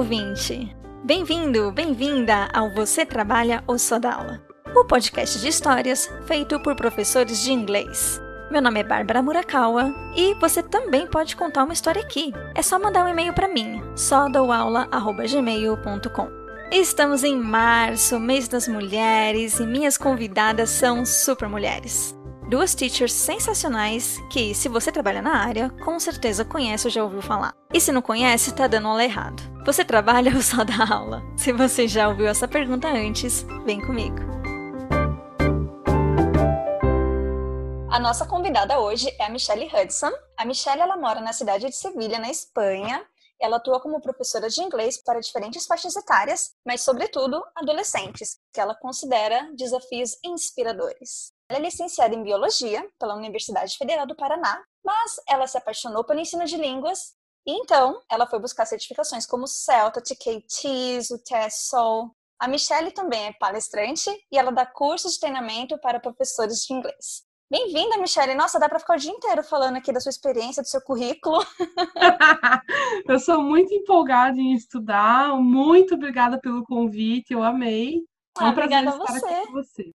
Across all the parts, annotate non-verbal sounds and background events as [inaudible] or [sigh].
ouvinte! Bem-vindo, bem-vinda ao Você Trabalha ou Só Dá Aula, o podcast de histórias feito por professores de inglês. Meu nome é Bárbara Murakawa e você também pode contar uma história aqui. É só mandar um e-mail para mim, sodouaula.gmail.com. Estamos em março, mês das mulheres, e minhas convidadas são super mulheres. Duas teachers sensacionais que, se você trabalha na área, com certeza conhece ou já ouviu falar. E se não conhece, tá dando aula errado. Você trabalha [laughs] ou só dá aula? Se você já ouviu essa pergunta antes, vem comigo. A nossa convidada hoje é a Michelle Hudson. A Michelle ela mora na cidade de Sevilha, na Espanha. Ela atua como professora de inglês para diferentes faixas etárias, mas, sobretudo, adolescentes, que ela considera desafios inspiradores. Ela é licenciada em Biologia pela Universidade Federal do Paraná, mas ela se apaixonou pelo ensino de línguas e então ela foi buscar certificações como o CELTA, TKTs, o TESOL. A Michelle também é palestrante e ela dá cursos de treinamento para professores de inglês. Bem-vinda, Michelle. Nossa, dá para ficar o dia inteiro falando aqui da sua experiência, do seu currículo. [laughs] eu sou muito empolgada em estudar. Muito obrigada pelo convite, eu amei. É um ah, obrigada a você. você.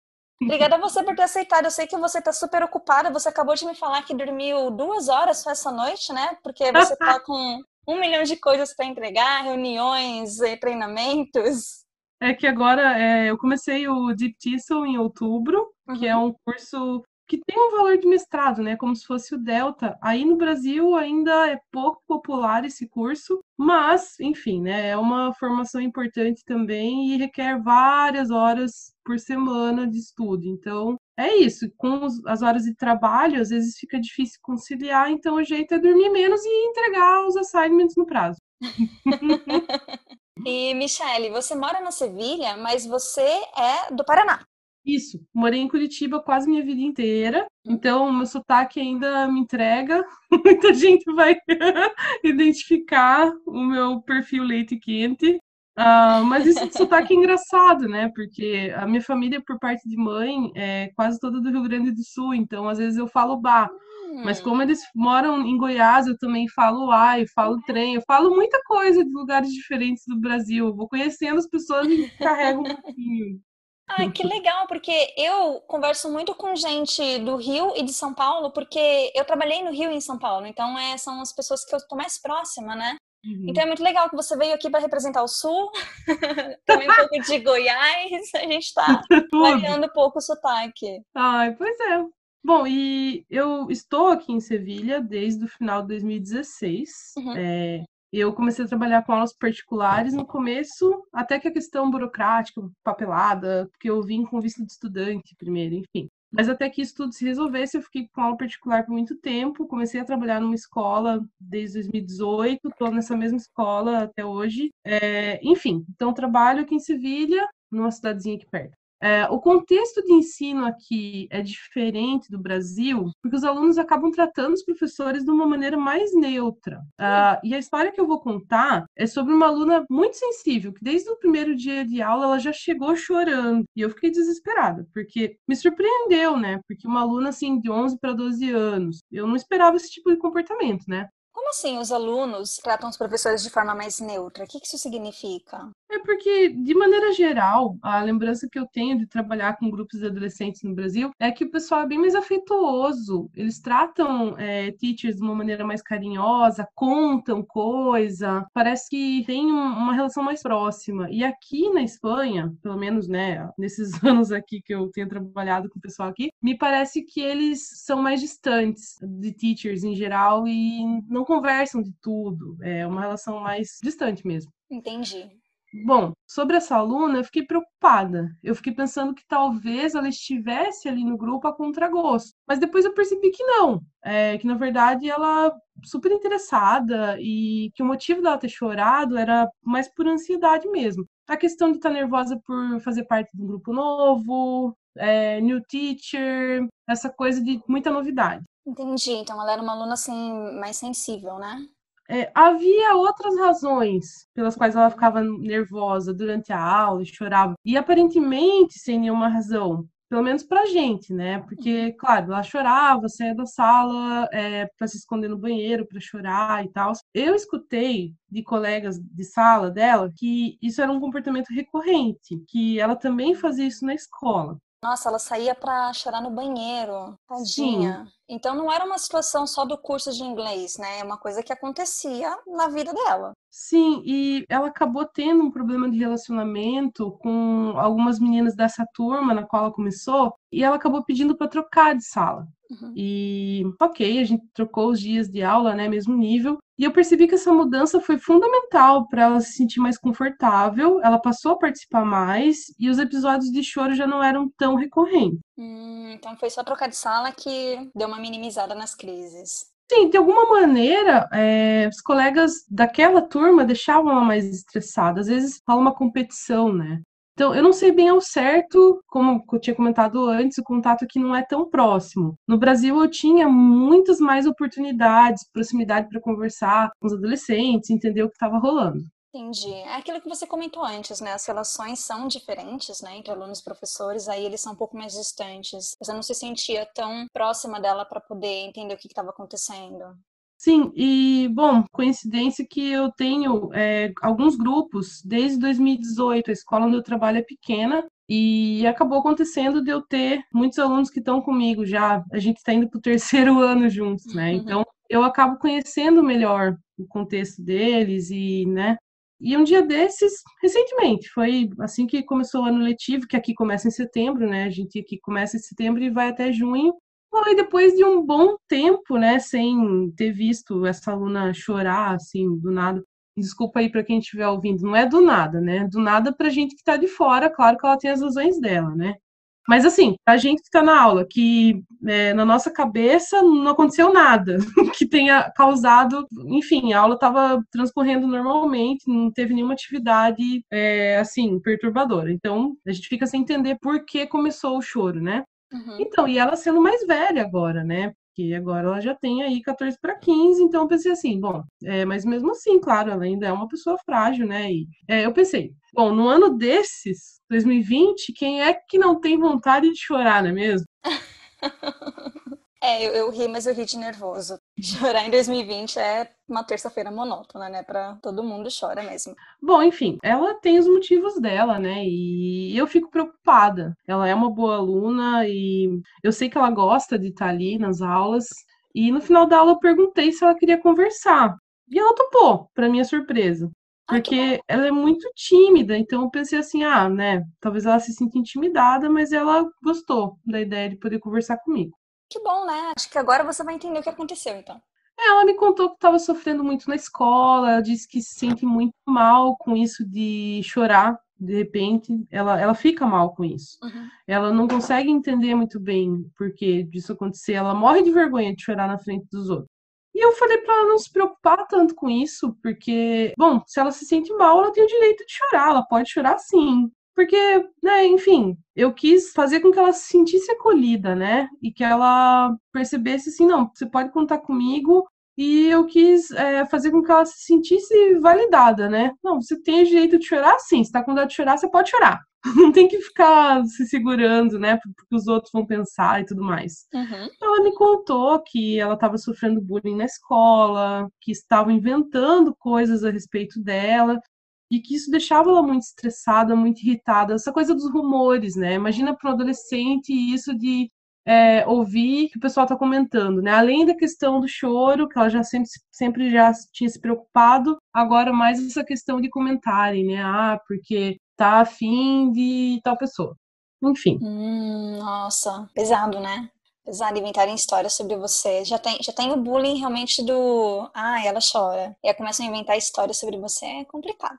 Obrigada a você por ter aceitado. Eu sei que você está super ocupada. Você acabou de me falar que dormiu duas horas essa noite, né? Porque você está com um milhão de coisas para entregar, reuniões, treinamentos. É que agora é, eu comecei o Deep TESOL em outubro, uhum. que é um curso que tem um valor de mestrado, né? Como se fosse o Delta. Aí no Brasil ainda é pouco popular esse curso, mas, enfim, né? É uma formação importante também e requer várias horas por semana de estudo. Então, é isso. Com as horas de trabalho, às vezes fica difícil conciliar, então o jeito é dormir menos e entregar os assignments no prazo. [laughs] e, Michele, você mora na Sevilha, mas você é do Paraná. Isso, morei em Curitiba quase minha vida inteira, então meu sotaque ainda me entrega. [laughs] Muita gente vai [laughs] identificar o meu perfil leite quente. Uh, mas isso de sotaque é engraçado, né? Porque a minha família, por parte de mãe, é quase toda do Rio Grande do Sul, então às vezes eu falo bar. Mas como eles moram em Goiás, eu também falo ai, falo trem, eu falo muita coisa de lugares diferentes do Brasil. Eu vou conhecendo as pessoas e carrego um pouquinho. Ai, que legal, porque eu converso muito com gente do Rio e de São Paulo, porque eu trabalhei no Rio e em São Paulo, então é, são as pessoas que eu estou mais próxima, né? Uhum. Então é muito legal que você veio aqui para representar o Sul, [laughs] também um pouco de Goiás, a gente [laughs] está variando um pouco o sotaque. Ai, pois é. Bom, e eu estou aqui em Sevilha desde o final de 2016. Uhum. É, eu comecei a trabalhar com aulas particulares no começo, até que a questão burocrática, papelada, porque eu vim com visto de estudante primeiro, enfim. Mas até que isso tudo se resolvesse, eu fiquei com aula particular por muito tempo. Comecei a trabalhar numa escola desde 2018, estou nessa mesma escola até hoje. É, enfim, então trabalho aqui em Sevilha, numa cidadezinha aqui perto. É, o contexto de ensino aqui é diferente do Brasil, porque os alunos acabam tratando os professores de uma maneira mais neutra. Uh, e a história que eu vou contar é sobre uma aluna muito sensível, que desde o primeiro dia de aula ela já chegou chorando. E eu fiquei desesperada, porque me surpreendeu, né? Porque uma aluna assim de 11 para 12 anos, eu não esperava esse tipo de comportamento, né? Como assim os alunos tratam os professores de forma mais neutra? O que isso significa? É porque, de maneira geral, a lembrança que eu tenho de trabalhar com grupos de adolescentes no Brasil é que o pessoal é bem mais afetuoso. Eles tratam é, teachers de uma maneira mais carinhosa, contam coisa, parece que tem um, uma relação mais próxima. E aqui na Espanha, pelo menos, né, [laughs] nesses anos aqui que eu tenho trabalhado com o pessoal aqui, me parece que eles são mais distantes de teachers em geral e não conversam de tudo. É uma relação mais distante mesmo. Entendi. Bom, sobre essa aluna, eu fiquei preocupada. Eu fiquei pensando que talvez ela estivesse ali no grupo a contragosto. Mas depois eu percebi que não. É, que na verdade ela super interessada e que o motivo dela ter chorado era mais por ansiedade mesmo. A questão de estar nervosa por fazer parte de um grupo novo, é, new teacher, essa coisa de muita novidade. Entendi. Então ela era uma aluna assim mais sensível, né? É, havia outras razões pelas quais ela ficava nervosa durante a aula e chorava. E aparentemente sem nenhuma razão. pelo menos pra gente, né? Porque, claro, ela chorava, saía da sala é, para se esconder no banheiro para chorar e tal. Eu escutei de colegas de sala dela que isso era um comportamento recorrente, que ela também fazia isso na escola. Nossa, ela saía para chorar no banheiro. Tadinha. Sim. Então não era uma situação só do curso de inglês, né? É uma coisa que acontecia na vida dela. Sim, e ela acabou tendo um problema de relacionamento com algumas meninas dessa turma na qual ela começou, e ela acabou pedindo para trocar de sala. Uhum. E ok, a gente trocou os dias de aula, né, mesmo nível. E eu percebi que essa mudança foi fundamental para ela se sentir mais confortável. Ela passou a participar mais e os episódios de choro já não eram tão recorrentes. Hum, então foi só trocar de sala que deu uma minimizada nas crises. Sim, de alguma maneira, é, os colegas daquela turma deixavam ela mais estressada. Às vezes fala uma competição, né? Então, eu não sei bem ao certo, como eu tinha comentado antes, o contato aqui não é tão próximo. No Brasil, eu tinha muitas mais oportunidades, proximidade para conversar com os adolescentes, entender o que estava rolando. Entendi. É aquilo que você comentou antes, né? As relações são diferentes, né? Entre alunos e professores, aí eles são um pouco mais distantes. Você não se sentia tão próxima dela para poder entender o que estava acontecendo. Sim, e bom, coincidência que eu tenho é, alguns grupos desde 2018, a escola onde eu trabalho é pequena, e acabou acontecendo de eu ter muitos alunos que estão comigo já. A gente está indo para o terceiro [laughs] ano juntos, né? Uhum. Então eu acabo conhecendo melhor o contexto deles e, né? E um dia desses, recentemente, foi assim que começou o ano letivo, que aqui começa em setembro, né? A gente aqui começa em setembro e vai até junho. Foi depois de um bom tempo, né, sem ter visto essa aluna chorar, assim, do nada. Desculpa aí para quem estiver ouvindo, não é do nada, né? Do nada para gente que está de fora, claro que ela tem as razões dela, né? Mas assim, a gente que está na aula, que é, na nossa cabeça não aconteceu nada [laughs] que tenha causado, enfim, a aula estava transcorrendo normalmente, não teve nenhuma atividade é, assim perturbadora. Então a gente fica sem entender por que começou o choro, né? Uhum. Então, e ela sendo mais velha agora, né? Porque agora ela já tem aí 14 para 15, então eu pensei assim, bom, é, mas mesmo assim, claro, ela ainda é uma pessoa frágil, né? E é, eu pensei, bom, no ano desses, 2020, quem é que não tem vontade de chorar, não é mesmo? É, eu, eu ri, mas eu ri de nervoso. [laughs] Chorar em 2020 é uma terça-feira monótona, né? Pra todo mundo chora mesmo. Bom, enfim, ela tem os motivos dela, né? E eu fico preocupada. Ela é uma boa aluna e eu sei que ela gosta de estar ali nas aulas. E no final da aula eu perguntei se ela queria conversar. E ela topou, para minha surpresa. Porque ela é muito tímida, então eu pensei assim, ah, né, talvez ela se sinta intimidada, mas ela gostou da ideia de poder conversar comigo. Que bom, né? Acho que agora você vai entender o que aconteceu, então. É, ela me contou que estava sofrendo muito na escola, ela disse que se sente muito mal com isso de chorar, de repente, ela, ela fica mal com isso. Uhum. Ela não consegue entender muito bem por que disso acontecer, ela morre de vergonha de chorar na frente dos outros. E eu falei para ela não se preocupar tanto com isso, porque, bom, se ela se sente mal, ela tem o direito de chorar, ela pode chorar sim. Porque, né, enfim, eu quis fazer com que ela se sentisse acolhida, né? E que ela percebesse assim, não, você pode contar comigo. E eu quis é, fazer com que ela se sentisse validada, né? Não, você tem o direito de chorar, sim. Se tá com vontade de chorar, você pode chorar. [laughs] Não tem que ficar se segurando, né? Porque os outros vão pensar e tudo mais. Uhum. Ela me contou que ela estava sofrendo bullying na escola, que estavam inventando coisas a respeito dela e que isso deixava ela muito estressada, muito irritada. Essa coisa dos rumores, né? Imagina para um adolescente isso de é, ouvir que o pessoal está comentando, né? Além da questão do choro, que ela já sempre, sempre já tinha se preocupado, agora mais essa questão de comentarem, né? Ah, porque tá afim de tal pessoa. Enfim. Hum, nossa, pesado, né? Pesado inventarem histórias sobre você. Já tem, já tem o bullying realmente do. Ah, ela chora. E aí começam a inventar histórias sobre você. É complicado.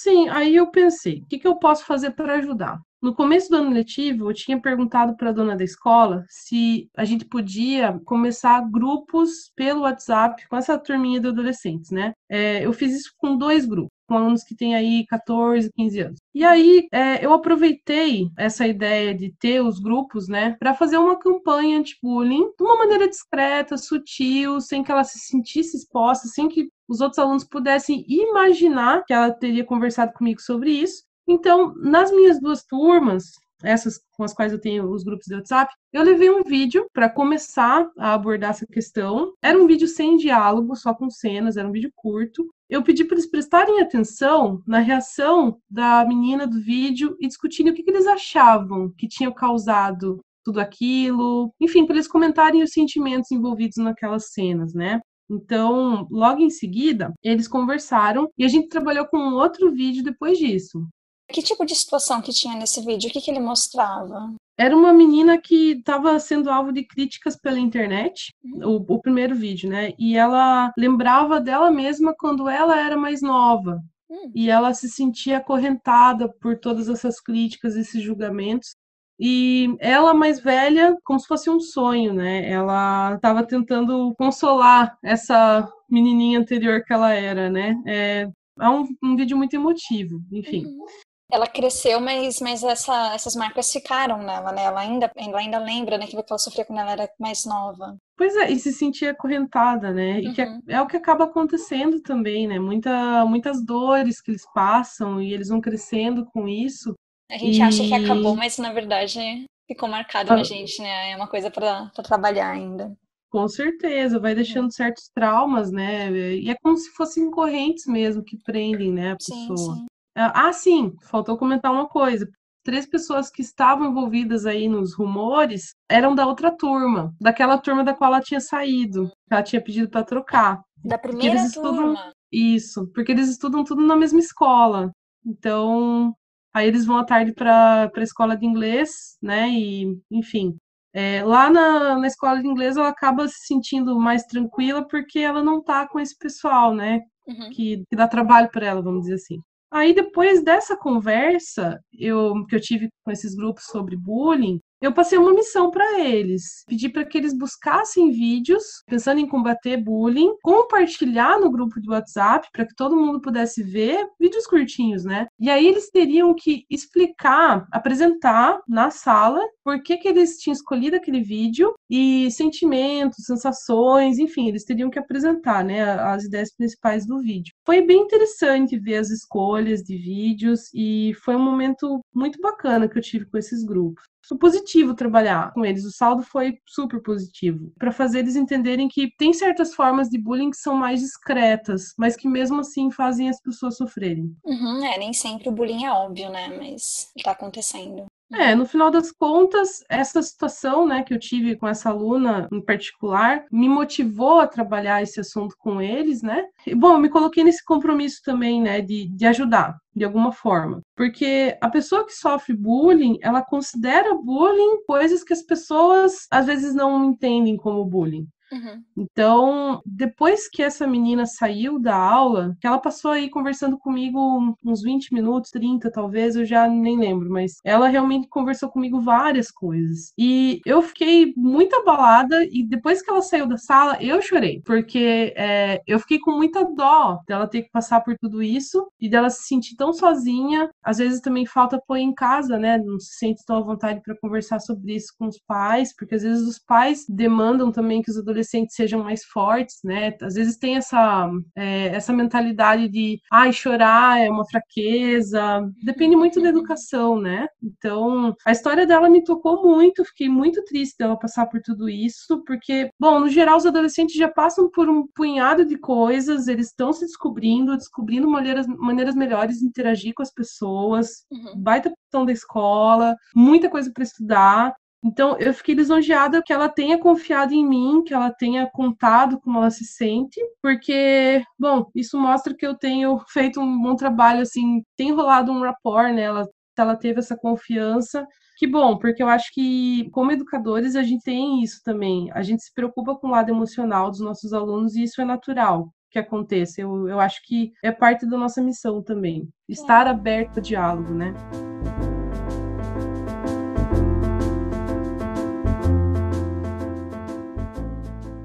Sim, aí eu pensei, o que, que eu posso fazer para ajudar? No começo do ano letivo, eu tinha perguntado para a dona da escola se a gente podia começar grupos pelo WhatsApp com essa turminha de adolescentes, né? É, eu fiz isso com dois grupos com alunos que têm aí 14, 15 anos. E aí é, eu aproveitei essa ideia de ter os grupos, né, para fazer uma campanha anti-bullying de uma maneira discreta, sutil, sem que ela se sentisse exposta, sem que os outros alunos pudessem imaginar que ela teria conversado comigo sobre isso. Então, nas minhas duas turmas, essas com as quais eu tenho os grupos de WhatsApp, eu levei um vídeo para começar a abordar essa questão. Era um vídeo sem diálogo, só com cenas, era um vídeo curto. Eu pedi para eles prestarem atenção na reação da menina do vídeo e discutirem o que, que eles achavam que tinha causado tudo aquilo, enfim, para eles comentarem os sentimentos envolvidos naquelas cenas, né? Então, logo em seguida, eles conversaram e a gente trabalhou com um outro vídeo depois disso. Que tipo de situação que tinha nesse vídeo? O que, que ele mostrava? Era uma menina que estava sendo alvo de críticas pela internet, uhum. o, o, primeiro vídeo, né? E ela lembrava dela mesma quando ela era mais nova. Uhum. E ela se sentia acorrentada por todas essas críticas, esses julgamentos. E ela, mais velha, como se fosse um sonho, né? Ela estava tentando consolar essa menininha anterior que ela era, né? É, é um, um vídeo muito emotivo, enfim. Uhum. Ela cresceu, mas, mas essa, essas marcas ficaram nela, né? Ela ainda, ela ainda lembra, né, que ela sofreu quando ela era mais nova. Pois é, e se sentia acorrentada, né? E que é, uhum. é, é, o que acaba acontecendo também, né? Muita, muitas dores que eles passam e eles vão crescendo com isso. A gente e... acha que acabou, mas na verdade ficou marcado ah. na gente, né? É uma coisa para trabalhar ainda. Com certeza, vai deixando certos traumas, né? E é como se fossem correntes mesmo que prendem, né, a pessoa. Sim, sim. Ah, sim, faltou comentar uma coisa. Três pessoas que estavam envolvidas aí nos rumores eram da outra turma, daquela turma da qual ela tinha saído, que ela tinha pedido para trocar. Da primeira eles turma? Estudam... Isso, porque eles estudam tudo na mesma escola. Então, Aí eles vão à tarde para a escola de inglês, né? E, enfim. É, lá na, na escola de inglês ela acaba se sentindo mais tranquila porque ela não tá com esse pessoal, né? Uhum. Que, que dá trabalho para ela, vamos dizer assim. Aí depois dessa conversa eu, que eu tive com esses grupos sobre bullying, eu passei uma missão para eles. Pedi para que eles buscassem vídeos pensando em combater bullying, compartilhar no grupo de WhatsApp para que todo mundo pudesse ver vídeos curtinhos, né? E aí eles teriam que explicar, apresentar na sala por que, que eles tinham escolhido aquele vídeo e sentimentos, sensações, enfim, eles teriam que apresentar, né, as ideias principais do vídeo. Foi bem interessante ver as escolhas de vídeos e foi um momento muito bacana que eu tive com esses grupos positivo trabalhar com eles. O saldo foi super positivo. Para fazer eles entenderem que tem certas formas de bullying que são mais discretas, mas que mesmo assim fazem as pessoas sofrerem. Uhum, é, nem sempre o bullying é óbvio, né? Mas tá acontecendo. É, no final das contas, essa situação, né, que eu tive com essa aluna em particular, me motivou a trabalhar esse assunto com eles, né? E, bom, eu me coloquei nesse compromisso também, né, de, de ajudar de alguma forma. Porque a pessoa que sofre bullying, ela considera bullying coisas que as pessoas às vezes não entendem como bullying. Uhum. Então, depois que essa menina saiu da aula, que ela passou aí conversando comigo uns 20 minutos, 30 talvez, eu já nem lembro, mas ela realmente conversou comigo várias coisas. E eu fiquei muito abalada, e depois que ela saiu da sala, eu chorei, porque é, eu fiquei com muita dó dela ter que passar por tudo isso e dela se sentir tão sozinha. Às vezes também falta apoio em casa, né? Não se sente tão à vontade para conversar sobre isso com os pais, porque às vezes os pais demandam também que os adolescentes adolescentes sejam mais fortes, né? Às vezes tem essa, é, essa mentalidade de, ai, chorar é uma fraqueza. Depende muito da educação, né? Então, a história dela me tocou muito, fiquei muito triste dela passar por tudo isso, porque, bom, no geral, os adolescentes já passam por um punhado de coisas, eles estão se descobrindo, descobrindo maneiras, maneiras melhores de interagir com as pessoas, uhum. baita questão da escola, muita coisa para estudar. Então, eu fiquei lisonjeada que ela tenha confiado em mim, que ela tenha contado como ela se sente, porque, bom, isso mostra que eu tenho [laughs] feito um bom trabalho, assim, tem rolado um rapport, né? Ela, ela teve essa confiança. Que bom, porque eu acho que, como educadores, a gente tem isso também. A gente se preocupa com o lado emocional dos nossos alunos e isso é natural que aconteça. Eu, eu acho que é parte da nossa missão também. Estar aberto ao diálogo, né?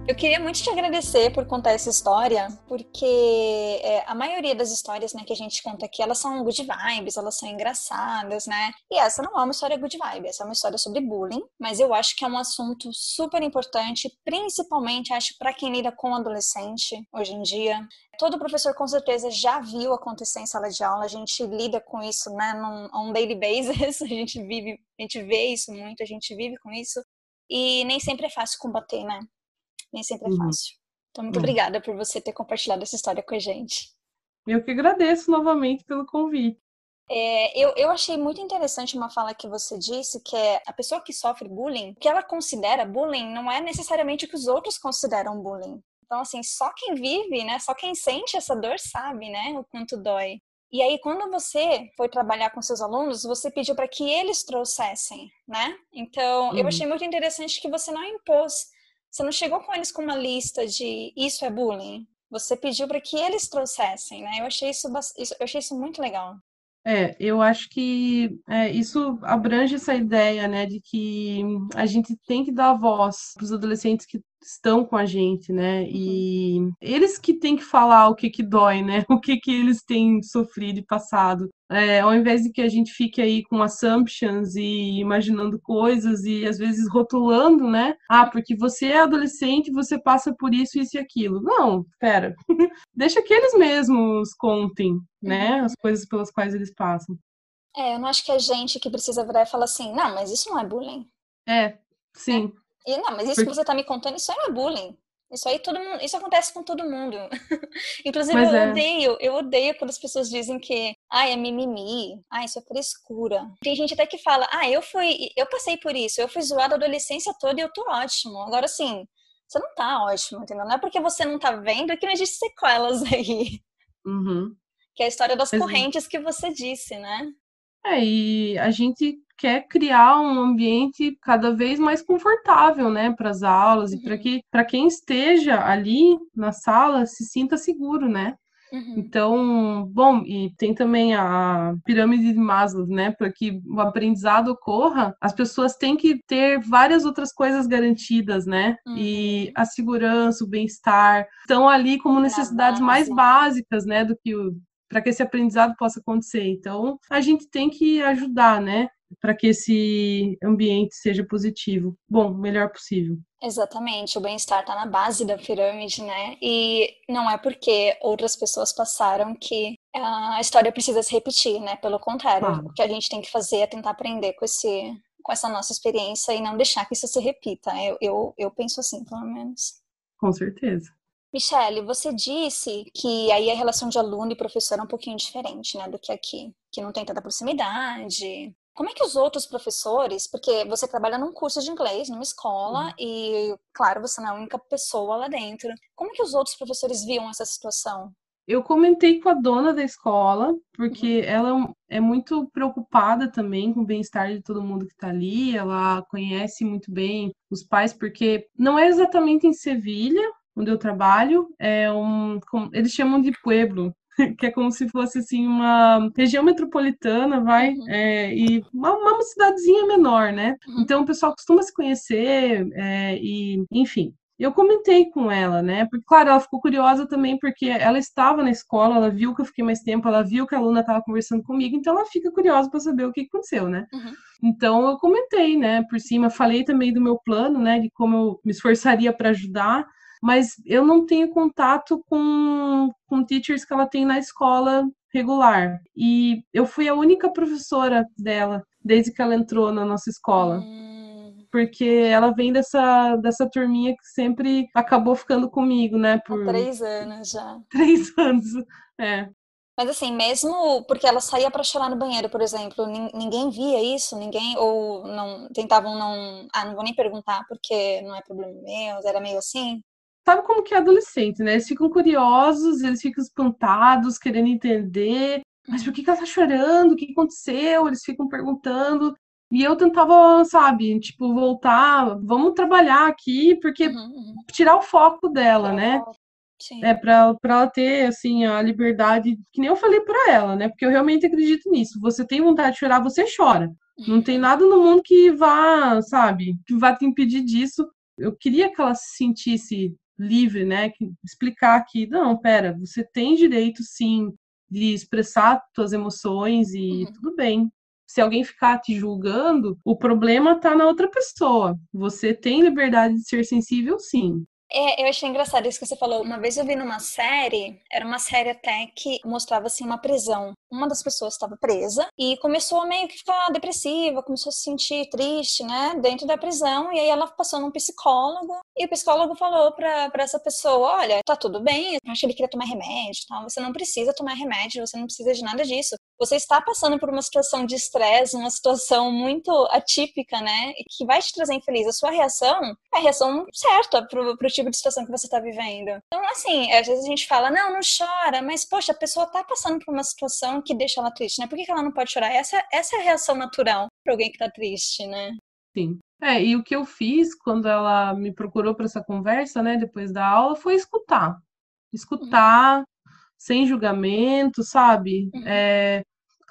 Eu queria muito te agradecer por contar essa história, porque é, a maioria das histórias né, que a gente conta aqui, elas são good vibes, elas são engraçadas, né? E essa não é uma história good vibe, essa é uma história sobre bullying, mas eu acho que é um assunto super importante, principalmente, acho, para quem lida com adolescente hoje em dia. Todo professor com certeza já viu acontecer em sala de aula, a gente lida com isso, né, num daily basis, [laughs] a gente vive, a gente vê isso muito, a gente vive com isso. E nem sempre é fácil combater, né? Nem sempre é uhum. fácil. Então, muito uhum. obrigada por você ter compartilhado essa história com a gente. Eu que agradeço novamente pelo convite. É, eu, eu achei muito interessante uma fala que você disse, que é a pessoa que sofre bullying, o que ela considera bullying não é necessariamente o que os outros consideram bullying. Então, assim, só quem vive, né, só quem sente essa dor sabe, né, o quanto dói. E aí, quando você foi trabalhar com seus alunos, você pediu para que eles trouxessem, né? Então, uhum. eu achei muito interessante que você não impôs você não chegou com eles com uma lista de isso é bullying. Você pediu para que eles trouxessem, né? Eu achei isso, eu achei isso muito legal. É, eu acho que é, isso abrange essa ideia, né, de que a gente tem que dar voz para os adolescentes que estão com a gente, né, e uhum. eles que têm que falar o que que dói, né, [laughs] o que que eles têm sofrido e passado é, ao invés de que a gente fique aí com assumptions e imaginando coisas e às vezes rotulando, né? Ah, porque você é adolescente, você passa por isso, isso e aquilo. Não, pera. [laughs] Deixa que eles mesmos contem, né? Uhum. As coisas pelas quais eles passam. É, eu não acho que é gente que precisa virar e falar assim, não, mas isso não é bullying. É, sim. É. E, não, mas isso porque... que você tá me contando, isso não é bullying. Isso aí todo mundo, isso acontece com todo mundo. [laughs] Inclusive Mas eu é. odeio, eu odeio quando as pessoas dizem que, ah, é mimimi, ah, isso é frescura. Tem gente até que fala, ah, eu fui, eu passei por isso, eu fui zoada a adolescência toda e eu tô ótimo. Agora sim, você não tá ótimo, entendeu? Não é porque você não tá vendo que não existe sequelas [laughs] aí. Uhum. Que é a história das correntes que você disse, né? É, e a gente quer criar um ambiente cada vez mais confortável, né, para as aulas uhum. e para que para quem esteja ali na sala se sinta seguro, né? Uhum. Então, bom, e tem também a pirâmide de Maslow, né? Para que o aprendizado ocorra, as pessoas têm que ter várias outras coisas garantidas, né? Uhum. E a segurança, o bem-estar estão ali como necessidades mais básicas, né? Do que o para que esse aprendizado possa acontecer. Então, a gente tem que ajudar, né? Para que esse ambiente seja positivo. Bom, o melhor possível. Exatamente, o bem-estar está na base da pirâmide, né? E não é porque outras pessoas passaram que a história precisa se repetir, né? Pelo contrário, ah. o que a gente tem que fazer é tentar aprender com esse com essa nossa experiência e não deixar que isso se repita. Eu, eu, eu penso assim, pelo menos. Com certeza. Michele, você disse que aí a relação de aluno e professor é um pouquinho diferente, né, do que aqui, que não tem tanta proximidade. Como é que os outros professores, porque você trabalha num curso de inglês, numa escola, uhum. e, claro, você não é a única pessoa lá dentro. Como é que os outros professores viam essa situação? Eu comentei com a dona da escola, porque uhum. ela é muito preocupada também com o bem-estar de todo mundo que está ali. Ela conhece muito bem os pais, porque não é exatamente em Sevilha, onde eu trabalho, é um, eles chamam de pueblo, [laughs] que é como se fosse assim uma região metropolitana, vai, uhum. é, e uma, uma, cidadezinha menor, né? Uhum. Então o pessoal costuma se conhecer é, e, enfim. Eu comentei com ela, né? Porque, claro, ela ficou curiosa também, porque ela estava na escola, ela viu que eu fiquei mais tempo, ela viu que a aluna estava conversando comigo, então ela fica curiosa para saber o que aconteceu, né? Uhum. Então eu comentei, né, por cima, falei também do meu plano, né, de como eu me esforçaria para ajudar mas eu não tenho contato com, com teachers que ela tem na escola regular. E eu fui a única professora dela desde que ela entrou na nossa escola. Hum. Porque ela vem dessa, dessa turminha que sempre acabou ficando comigo, né? Por Há três anos já. [laughs] Três anos, é. Mas assim, mesmo porque ela saía para chorar no banheiro, por exemplo, ninguém via isso, ninguém ou não tentavam não, ah, não vou nem perguntar porque não é problema meu, era meio assim sabe como que é adolescente, né? Eles ficam curiosos, eles ficam espantados, querendo entender. Mas por que, que ela tá chorando? O que aconteceu? Eles ficam perguntando. E eu tentava, sabe, tipo, voltar, vamos trabalhar aqui, porque uhum, uhum. tirar o foco dela, né? Sim. É para ela ter assim a liberdade, que nem eu falei para ela, né? Porque eu realmente acredito nisso. Você tem vontade de chorar, você chora. Não tem nada no mundo que vá, sabe, que vá te impedir disso. Eu queria que ela se sentisse livre, né? Explicar que, não, pera, você tem direito sim de expressar suas emoções e uhum. tudo bem. Se alguém ficar te julgando, o problema tá na outra pessoa. Você tem liberdade de ser sensível, sim. É, eu achei engraçado isso que você falou. Uma vez eu vi numa série, era uma série até que mostrava assim uma prisão. Uma das pessoas estava presa e começou a meio que ficar depressiva, começou a se sentir triste, né, dentro da prisão. E aí ela passou num psicólogo e o psicólogo falou pra, essa pessoa: Olha, tá tudo bem, acho que ele queria tomar remédio, tal. Você não precisa tomar remédio, você não precisa de nada disso você está passando por uma situação de estresse, uma situação muito atípica, né? Que vai te trazer infeliz. A sua reação é a reação certa pro, pro tipo de situação que você está vivendo. Então, assim, às vezes a gente fala, não, não chora, mas, poxa, a pessoa está passando por uma situação que deixa ela triste, né? Por que, que ela não pode chorar? Essa, essa é a reação natural para alguém que está triste, né? Sim. É, e o que eu fiz quando ela me procurou para essa conversa, né, depois da aula, foi escutar. Escutar, uhum. sem julgamento, sabe? Uhum. É,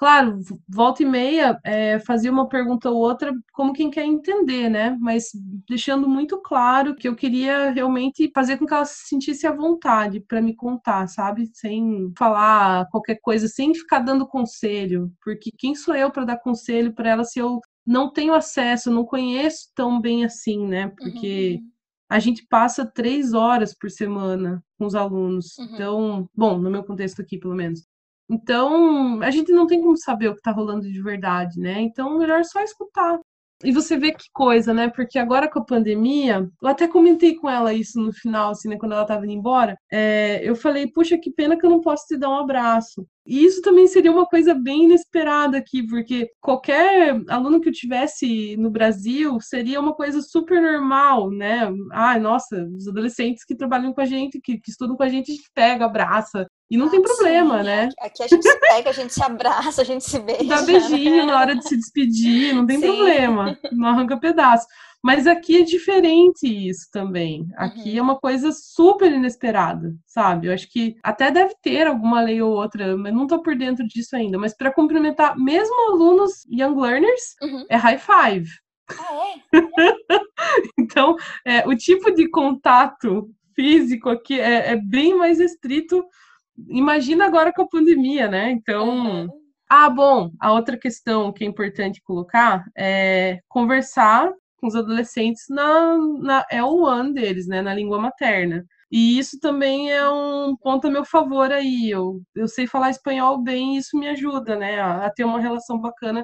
Claro, volta e meia é, fazia uma pergunta ou outra como quem quer entender, né? Mas deixando muito claro que eu queria realmente fazer com que ela se sentisse à vontade para me contar, sabe? Sem falar qualquer coisa, sem ficar dando conselho, porque quem sou eu para dar conselho para ela se eu não tenho acesso, não conheço tão bem assim, né? Porque uhum. a gente passa três horas por semana com os alunos. Uhum. Então, bom, no meu contexto aqui, pelo menos. Então, a gente não tem como saber o que está rolando de verdade, né? Então, melhor só escutar. E você vê que coisa, né? Porque agora com a pandemia, eu até comentei com ela isso no final, assim, né? Quando ela tava indo embora. É, eu falei, puxa, que pena que eu não posso te dar um abraço. E isso também seria uma coisa bem inesperada aqui, porque qualquer aluno que eu tivesse no Brasil seria uma coisa super normal, né? Ai, nossa, os adolescentes que trabalham com a gente, que, que estudam com a gente, a gente pega, abraça. E não ah, tem problema, sim. né? Aqui a gente se pega, a gente se abraça, a gente se [laughs] beija. Dá beijinho né? na hora de se despedir, não tem sim. problema. Não arranca pedaço. Mas aqui é diferente isso também. Aqui uhum. é uma coisa super inesperada, sabe? Eu acho que até deve ter alguma lei ou outra, mas não tô por dentro disso ainda. Mas para cumprimentar mesmo alunos young learners, uhum. é high five. Ah, é? [laughs] então, é, o tipo de contato físico aqui é, é, bem mais estrito. Imagina agora com a pandemia, né? Então. Uhum. Ah, bom, a outra questão que é importante colocar é conversar com os adolescentes na, na é o one deles, né, na língua materna. E isso também é um ponto a meu favor aí. Eu, eu sei falar espanhol bem e isso me ajuda, né, a, a ter uma relação bacana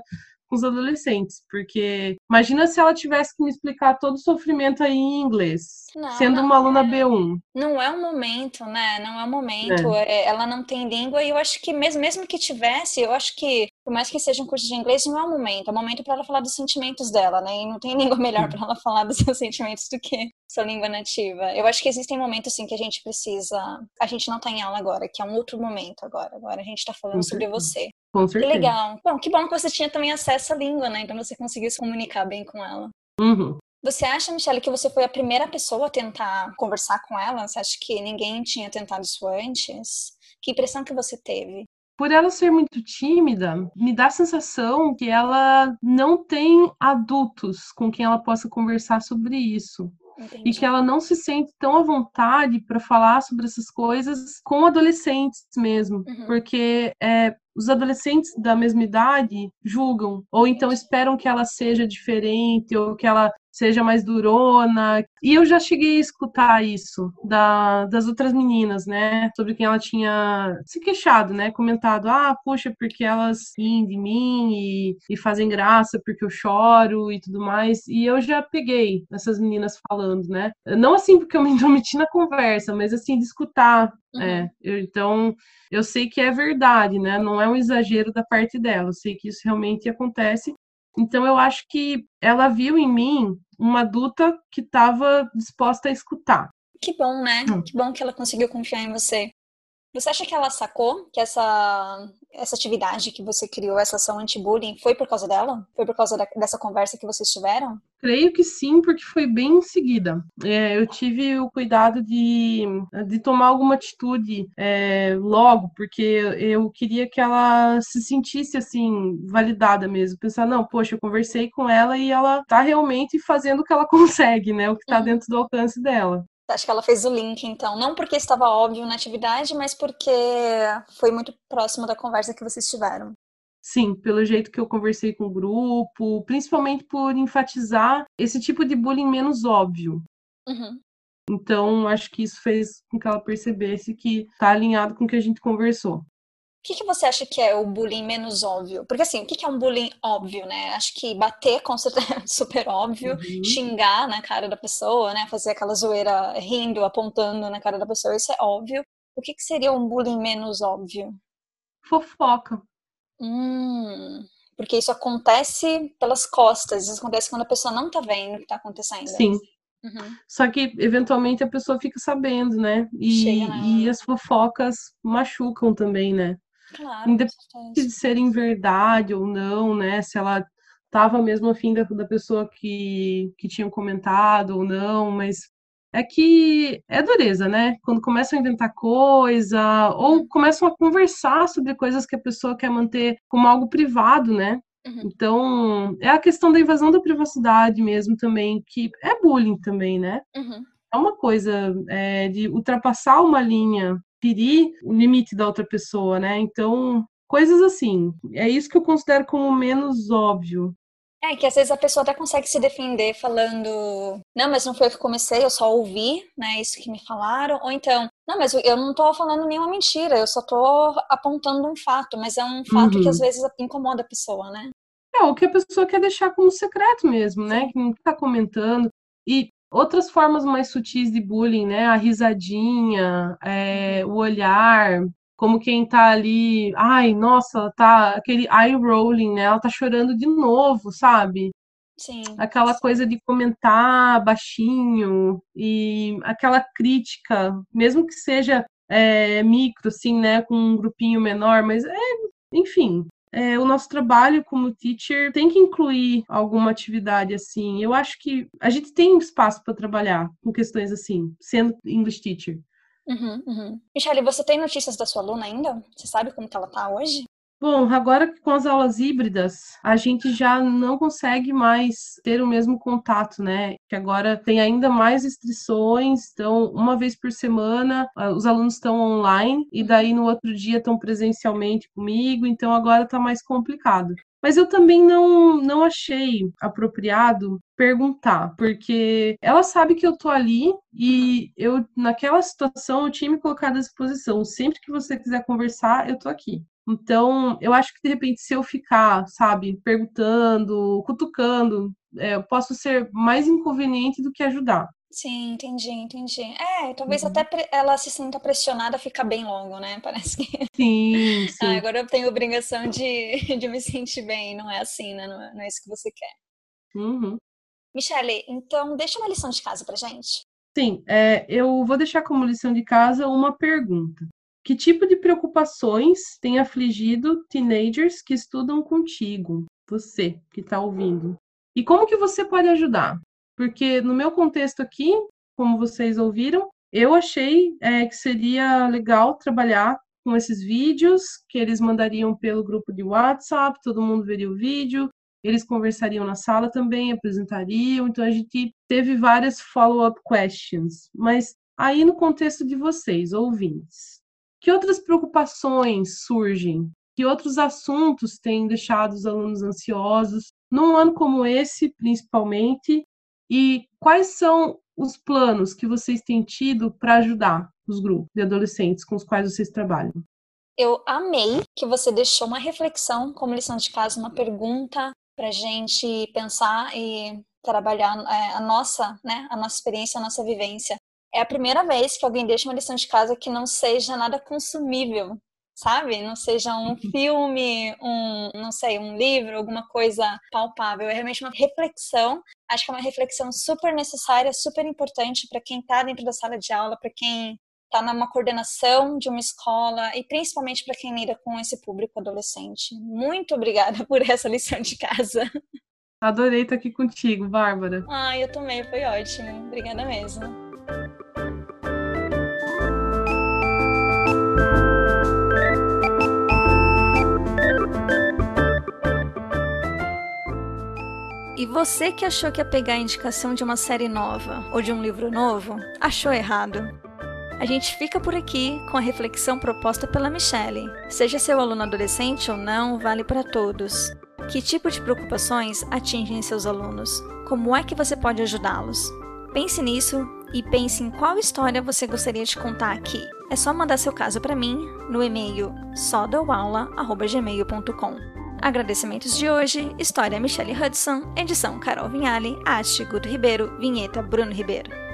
com os adolescentes, porque imagina se ela tivesse que me explicar todo o sofrimento aí em inglês, não, sendo não, uma aluna é, B1. Não é o momento, né? Não é o momento. É. é. Ela não tem língua e eu acho que mesmo, mesmo que tivesse, eu acho que por mais que seja um curso de inglês, não é o momento. É o momento para ela falar dos sentimentos dela, né? E não tem [laughs] língua melhor para ela falar dos seus sentimentos do que sua língua nativa. Eu acho que existem momentos, assim, que a gente precisa... A gente não está em aula agora, que é um outro momento agora. Agora a gente está falando sobre você. Com certeza. Que legal. Bom, que bom que você tinha também acesso à língua, né? Então você conseguiu se comunicar bem com ela. Uhum. Você acha, Michelle, que você foi a primeira pessoa a tentar conversar com ela? Você acha que ninguém tinha tentado isso antes? Que impressão que você teve? por ela ser muito tímida, me dá a sensação que ela não tem adultos com quem ela possa conversar sobre isso. Entendi. E que ela não se sente tão à vontade para falar sobre essas coisas com adolescentes mesmo. Uhum. Porque é, os adolescentes da mesma idade julgam, ou então esperam que ela seja diferente, ou que ela seja mais durona. E eu já cheguei a escutar isso da, das outras meninas, né? Sobre quem ela tinha se queixado, né? Comentado, ah, poxa, porque elas riem de mim e, e fazem graça porque eu choro e tudo mais. E eu já peguei essas meninas falando, né? Não assim porque eu me [laughs] intrometi na conversa, mas assim, de escutar. Uhum. É, eu, então, eu sei que é verdade, né? Não é um exagero da parte dela. Eu sei que isso realmente acontece. Então, eu acho que ela viu em mim uma adulta que estava disposta a escutar. Que bom, né? Hum. Que bom que ela conseguiu confiar em você. Você acha que ela sacou que essa, essa atividade que você criou, essa ação anti-bullying, foi por causa dela? Foi por causa da, dessa conversa que vocês tiveram? Creio que sim, porque foi bem em seguida. É, eu tive o cuidado de, de tomar alguma atitude é, logo, porque eu queria que ela se sentisse assim, validada mesmo. Pensar, não, poxa, eu conversei com ela e ela tá realmente fazendo o que ela [laughs] consegue, né? O que tá dentro do alcance dela. Acho que ela fez o link, então. Não porque estava óbvio na atividade, mas porque foi muito próximo da conversa que vocês tiveram. Sim, pelo jeito que eu conversei com o grupo, principalmente por enfatizar esse tipo de bullying menos óbvio. Uhum. Então, acho que isso fez com que ela percebesse que está alinhado com o que a gente conversou. O que, que, você acha que é o bullying menos óbvio? Porque assim, o que, que é um bullying óbvio, né? Acho que bater com certeza é [laughs] super óbvio, uhum. xingar na cara da pessoa, né? Fazer aquela zoeira rindo, apontando na cara da pessoa, isso é óbvio. O que, que seria um bullying menos óbvio? Fofoca. Hum, porque isso acontece pelas costas, isso acontece quando a pessoa não tá vendo o que tá acontecendo. Sim. Uhum. Só que, eventualmente, a pessoa fica sabendo, né? E, Chega, né? e as fofocas machucam também, né? Claro, Independente de serem verdade ou não, né? Se ela estava mesmo afim da, da pessoa que, que tinha comentado ou não, mas é que é dureza, né? Quando começam a inventar coisa, ou começam a conversar sobre coisas que a pessoa quer manter como algo privado, né? Uhum. Então, é a questão da invasão da privacidade mesmo também, que é bullying também, né? Uhum. É uma coisa é, de ultrapassar uma linha, ferir o limite da outra pessoa, né? Então, coisas assim. É isso que eu considero como menos óbvio. É, que às vezes a pessoa até consegue se defender falando, não, mas não foi eu que comecei, eu só ouvi, né, isso que me falaram. Ou então, não, mas eu não tô falando nenhuma mentira, eu só tô apontando um fato, mas é um fato uhum. que às vezes incomoda a pessoa, né? É, o que a pessoa quer deixar como secreto mesmo, né? Que não tá comentando. E outras formas mais sutis de bullying, né? A risadinha, é, o olhar, como quem tá ali, ai, nossa, tá aquele eye rolling, né? Ela tá chorando de novo, sabe? Sim. Aquela coisa de comentar baixinho e aquela crítica, mesmo que seja é, micro, assim, né? Com um grupinho menor, mas é, enfim, é, o nosso trabalho como teacher tem que incluir alguma atividade assim. Eu acho que a gente tem espaço para trabalhar com questões assim, sendo English teacher. Uhum, uhum. Michelle, você tem notícias da sua aluna ainda? Você sabe como que ela tá hoje? Bom, agora com as aulas híbridas, a gente já não consegue mais ter o mesmo contato, né? Que agora tem ainda mais restrições, então uma vez por semana os alunos estão online e daí no outro dia estão presencialmente comigo, então agora está mais complicado. Mas eu também não, não achei apropriado perguntar, porque ela sabe que eu tô ali e eu, naquela situação, eu tinha me colocado à disposição. Sempre que você quiser conversar, eu tô aqui. Então, eu acho que de repente, se eu ficar, sabe, perguntando, cutucando, é, eu posso ser mais inconveniente do que ajudar. Sim, entendi, entendi. É, talvez uhum. até ela se sinta pressionada a ficar bem logo, né? [laughs] Parece que. Sim, sim. Ah, agora eu tenho obrigação de, [laughs] de me sentir bem. Não é assim, né? Não é, não é isso que você quer. Uhum. Michele, então deixa uma lição de casa pra gente. Sim, é, eu vou deixar como lição de casa uma pergunta. Que tipo de preocupações tem afligido teenagers que estudam contigo, você que está ouvindo? E como que você pode ajudar? Porque no meu contexto aqui, como vocês ouviram, eu achei é, que seria legal trabalhar com esses vídeos que eles mandariam pelo grupo de WhatsApp, todo mundo veria o vídeo, eles conversariam na sala também, apresentariam, então a gente teve várias follow-up questions. Mas aí no contexto de vocês, ouvintes, que outras preocupações surgem? Que outros assuntos têm deixado os alunos ansiosos num ano como esse, principalmente? E quais são os planos que vocês têm tido para ajudar os grupos de adolescentes com os quais vocês trabalham? Eu amei que você deixou uma reflexão como lição de casa, uma pergunta para gente pensar e trabalhar é, a nossa, né, a nossa experiência, a nossa vivência é a primeira vez que alguém deixa uma lição de casa que não seja nada consumível, sabe? Não seja um uhum. filme, um, não sei, um livro, alguma coisa palpável. É realmente uma reflexão. Acho que é uma reflexão super necessária, super importante para quem está dentro da sala de aula, para quem está numa coordenação de uma escola e principalmente para quem lida com esse público adolescente. Muito obrigada [laughs] por essa lição de casa. Adorei estar aqui contigo, Bárbara. Ah, eu também, foi ótimo. Obrigada mesmo. E você que achou que ia pegar a indicação de uma série nova ou de um livro novo, achou errado. A gente fica por aqui com a reflexão proposta pela Michelle. Seja seu aluno adolescente ou não, vale para todos. Que tipo de preocupações atingem seus alunos? Como é que você pode ajudá-los? Pense nisso e pense em qual história você gostaria de contar aqui. É só mandar seu caso para mim no e-mail sodawaula.gmail.com. Agradecimentos de hoje: História Michelle Hudson, edição Carol Vinhali, arte Guto Ribeiro, vinheta Bruno Ribeiro.